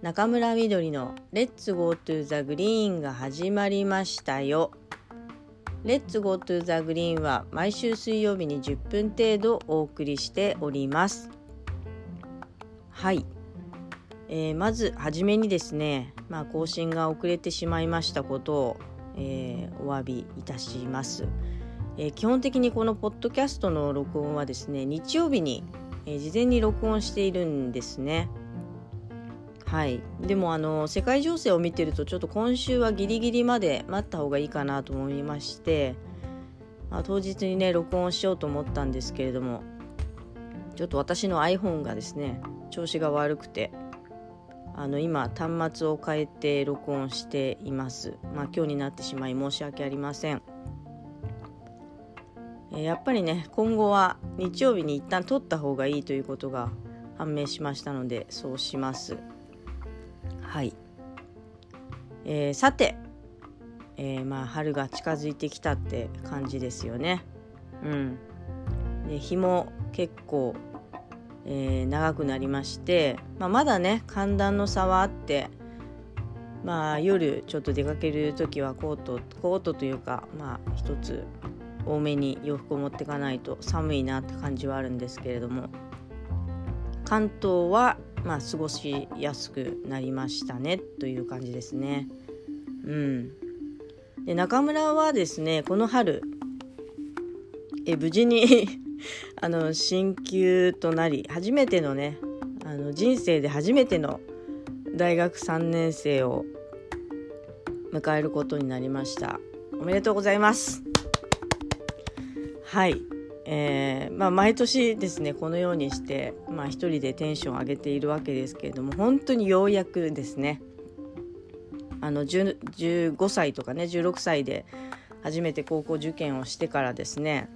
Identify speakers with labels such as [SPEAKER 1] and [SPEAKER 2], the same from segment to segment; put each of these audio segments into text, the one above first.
[SPEAKER 1] 仲村之菊の Let's go to the GREEN が始まりましたよ。 Let's go to the GREEN は毎週水曜日に10分程度お送りしております。はい。えー、まずはじめにですね、まあ、更新が遅れてしまいましたことを、えー、お詫びいたします、えー、基本的にこのポッドキャストの録音はですね日曜日に、え事前に録音しているんですねはいでもあの世界情勢を見てるとちょっと今週はギリギリまで待った方がいいかなと思いまして、まあ、当日にね録音しようと思ったんですけれどもちょっと私の iPhone がですね調子が悪くてあの今端末を変えて録音しています。まあ今日になってしまい申し訳ありません。やっぱりね今後は日曜日に一旦撮った方がいいということが判明しましたのでそうします。はい。えー、さて、えー、まあ春が近づいてきたって感じですよね。うん。で日も結構えー、長くなりまして、まあ、まだね寒暖の差はあってまあ夜ちょっと出かける時はコートコートというかまあ一つ多めに洋服を持っていかないと寒いなって感じはあるんですけれども関東はまあ過ごしやすくなりましたねという感じですね。うん、で中村はですねこの春え無事に あの進級となり初めてのねあの人生で初めての大学3年生を迎えることになりました。おめでとうございます。はい。えー、まあ、毎年ですねこのようにして、まあ、一人でテンション上げているわけですけれども本当にようやくですねあの15歳とかね16歳で初めて高校受験をしてからですね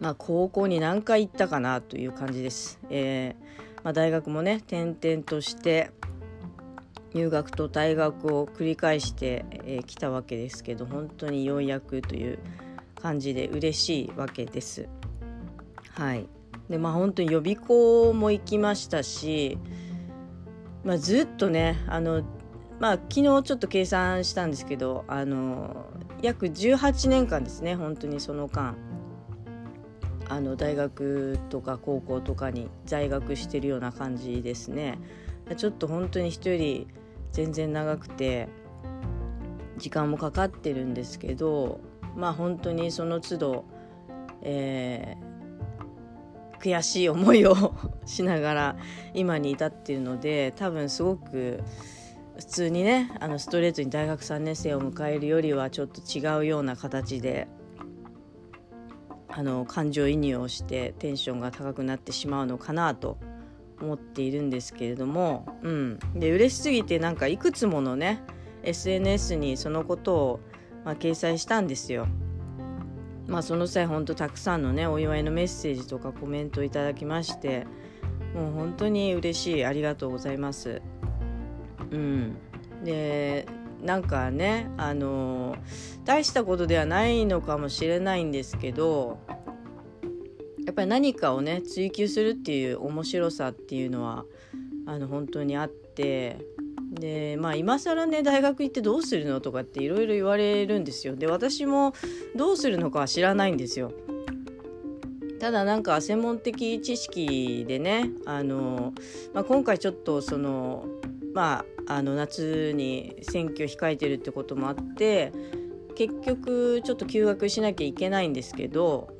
[SPEAKER 1] まあ、高校に何回行ったかなという感じです。えー、まあ、大学もね転々として入学と退学を繰り返してき、えー、たわけですけど本当にようやくという感じで嬉しいわけです。はいでまあ本当に予備校も行きましたし、まあ、ずっとねあのまあ昨日ちょっと計算したんですけどあの約18年間ですね本当にその間あの大学とか高校とかに在学してるような感じですねちょっと本当に人より全然長くて時間もかかってるんですけどまあ本当にその都度、えー、悔しい思いをしながら今に至っているので多分すごく普通にねあのストレートに大学3年生を迎えるよりはちょっと違うような形であの感情移入をしてテンションが高くなってしまうのかなと思っているんですけれども、うん、で嬉しすぎてなんかいくつものね SNS にそのことを、まあ、掲載したんですよ。まあその際本当たくさんのねお祝いのメッセージとかコメントいただきましてもう本当に嬉しいありがとうございます。うん、でなんかねあの大したことではないのかもしれないんですけどやっぱり何かをね追求するっていう面白さっていうのはあの本当にあってでまあ今更ね大学行ってどうするのとかっていろいろ言われるんですよ。で私もどうするのかは知らないんですよ。ただなんか専門的知識でねあの、まあ、今回ちょっとそのまああの夏に選挙控えてるってこともあって結局ちょっと休学しなきゃいけないんですけど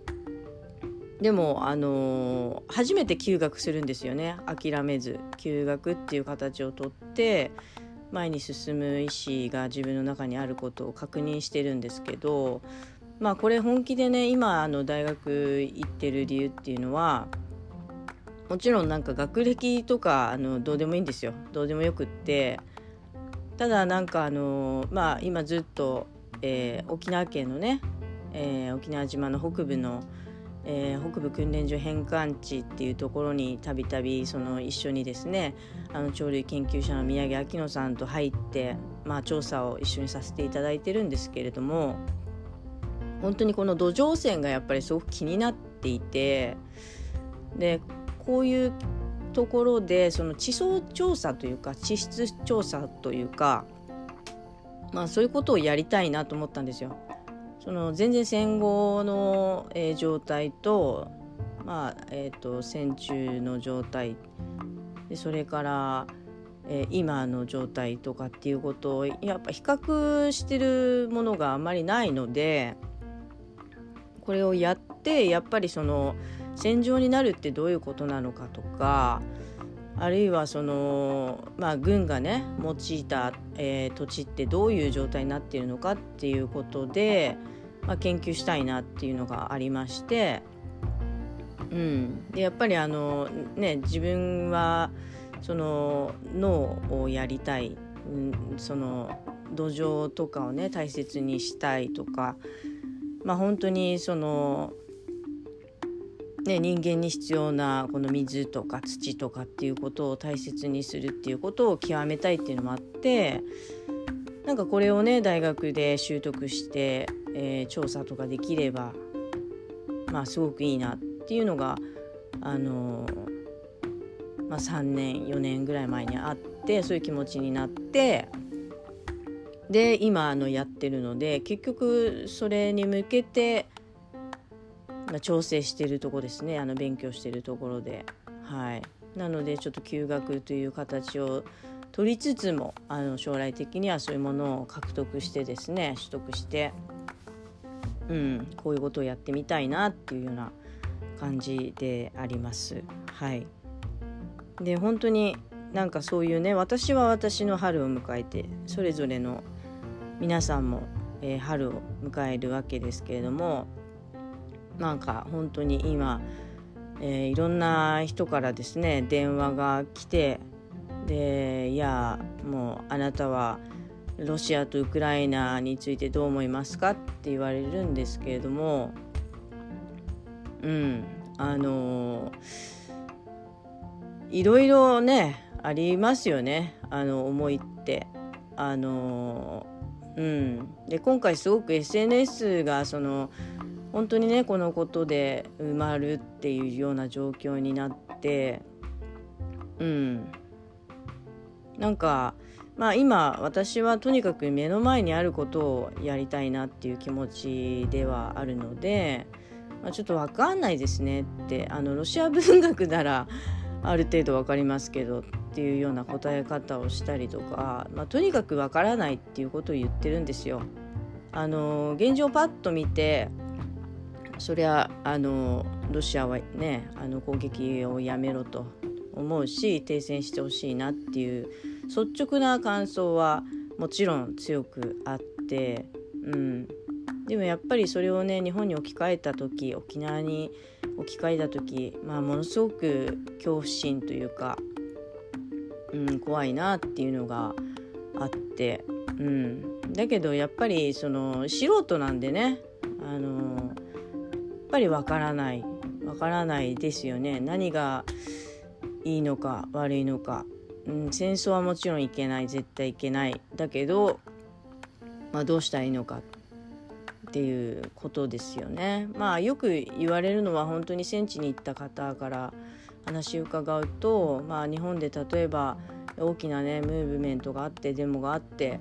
[SPEAKER 1] でもあのー、初めて休学するんですよね。諦めず休学っていう形をとって前に進む意思が自分の中にあることを確認してるんですけどまあこれ本気でね今あの大学行ってる理由っていうのはもちろんなんか学歴とかあのどうでもいいんですよ。どうでもよくって。ただなんかあのまあ今ずっと、えー、沖縄県のね、えー、沖縄島の北部の、えー、北部訓練所返還地っていうところにたびたびその一緒にですねあの鳥類研究者の宮城明乃さんと入って、まあ、調査を一緒にさせていただいてるんですけれども本当にこの土壌汚染がやっぱりすごく気になっていてでこういうところでその地層調査というか地質調査というか、まあ、そういうことをやりたいなと思ったんですよ。その全然戦後の、えー、状態と,、まあえーと、戦中の状態。でそれから、えー、今の状態とかっていうことをやっぱ比較してるものがあまりないのでこれをやってやっぱりその戦場になるってどういうことなのかとかあるいはその、まあ、軍がね用いた、えー、土地ってどういう状態になっているのかっていうことで、まあ、研究したいなっていうのがありまして、うん、でやっぱりあの、ね、自分はその脳をやりたい、うん、その土壌とかをね大切にしたいとか、まあ、本当にそのね、人間に必要なこの水とか土とかっていうことを大切にするっていうことを極めたいっていうのもあってなんかこれをね大学で習得して、えー、調査とかできればまあすごくいいなっていうのがあのー、まあ、3年4年ぐらい前にあってそういう気持ちになってで今あのやってるので結局それに向けてまあ、調整してるとこですねあの勉強してるところで。はい。なのでちょっと休学という形を取りつつもあの将来的にはそういうものを獲得してですね取得してうん。こういうことをやってみたいなっていうような感じであります。はい。で本当になんかそういうね私は私の春を迎えてそれぞれの皆さんも、えー、春を迎えるわけですけれどもなんか本当に今、えー、いろんな人からですね電話が来てでいやもうあなたはロシアとウクライナについてどう思いますかって言われるんですけれどもうんあのいろいろねありますよねあの思いって。あのうん。で今回すごく SNS がその本当にねこのことで埋まるっていうような状況になってうん。なんかまあ今私はとにかく目の前にあることをやりたいなっていう気持ちではあるので、まあ、ちょっと分かんないですねってあのロシア文学ならある程度分かりますけどっていうような答え方をしたりとか、まあ、とにかく分からないっていうことを言ってるんですよ。あの現状パッと見てそりゃあのロシアはねあの攻撃をやめろと思うし停戦してほしいなっていう率直な感想はもちろん強くあって、うん、でもやっぱりそれをね日本に置き換えた時沖縄に置き換えた時、まあ、ものすごく恐怖心というか、うん、怖いなっていうのがあって、うん、だけどやっぱりその素人なんでねあのやっぱりわからない。わからないですよね。何がいいのか悪いのか、うん、戦争はもちろんいけない絶対いけないだけど、まあ、どうしたらいいのかっていうことですよね。まあよく言われるのは本当に戦地に行った方から話を伺うと、まあ、日本で例えば大きなねムーブメントがあってデモがあって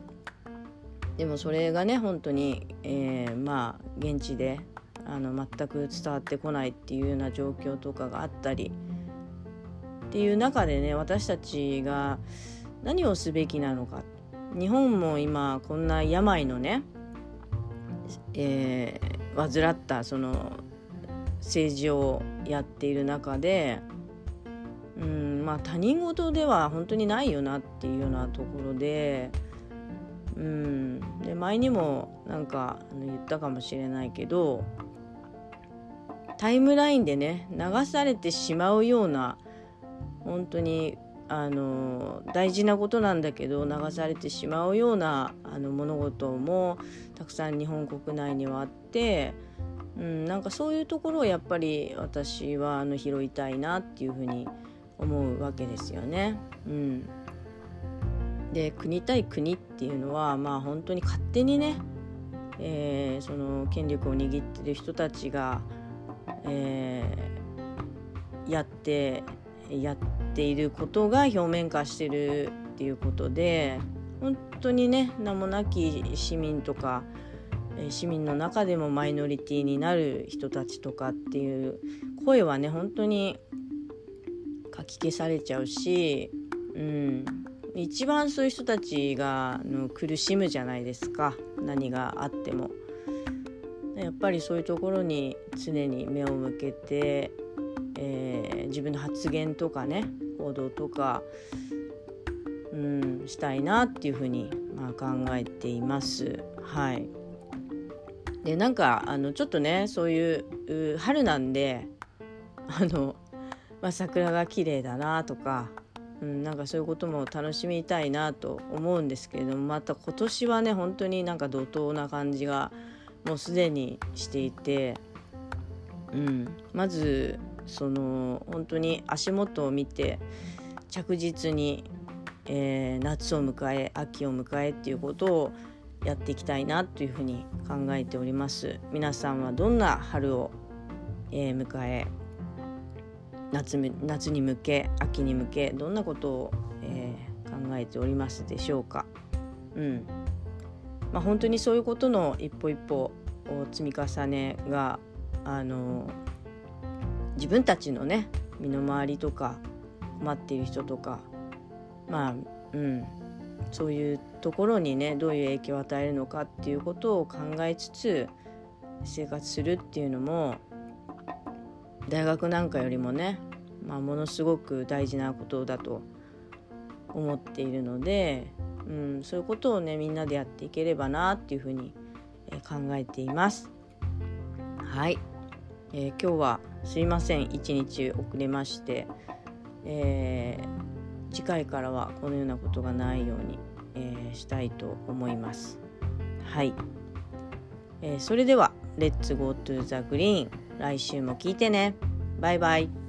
[SPEAKER 1] でもそれがね本当に、えー、まあ現地であの全く伝わってこないっていうような状況とかがあったりっていう中でね私たちが何をすべきなのか。日本も今こんな病のね、えー、患ったその政治をやっている中でうんまあ他人事では本当にないよなっていうようなところでうんで前にもなんか言ったかもしれないけどタイムラインでね流されてしまうような本当にあの大事なことなんだけど流されてしまうようなあの物事もたくさん日本国内にはあって、うん、なんかそういうところをやっぱり私はあの拾いたいなっていうふうに思うわけですよね。うん、で国対国っていうのはまあ本当に勝手にね、えー、その権力を握ってる人たちがえー、やってやっていることが表面化してるっていうことで本当にね名もなき市民とか市民の中でもマイノリティになる人たちとかっていう声はね本当にかき消されちゃうし、うん、一番そういう人たちがの苦しむじゃないですか何があっても。やっぱりそういうところに常に目を向けて、えー、自分の発言とかね行動とか、うん、したいなっていうふうに、まあ、考えています。はいでなんかあのちょっとねそういう春なんであの、まあ、桜が綺麗だなとか、うん、なんかそういうことも楽しみたいなと思うんですけれどもまた今年はね本当になんか怒涛な感じがもうすでにしていて、うん、まずその本当に足元を見て着実に、えー、夏を迎え秋を迎えっていうことをやっていきたいなというふうに考えております。皆さんはどんな春を、えー、迎え夏夏に向け秋に向けどんなことを、えー、考えておりますでしょうか。うん。まあ本当にそういうことの一歩一歩を積み重ねがあの自分たちのね身の回りとか困っている人とかまあうんそういうところにねどういう影響を与えるのかっていうことを考えつつ生活するっていうのも大学なんかよりもね、まあ、ものすごく大事なことだと思っているので、うん、そういうことをねみんなでやっていければなっていうふうに考えています。はい、えー、今日はすいません。一日遅れまして、えー次回からはこのようなことがないように、えー、したいと思います。はい、え、それでは「レッツゴートゥーザグリーン」来週も聞いてね。バイバイ。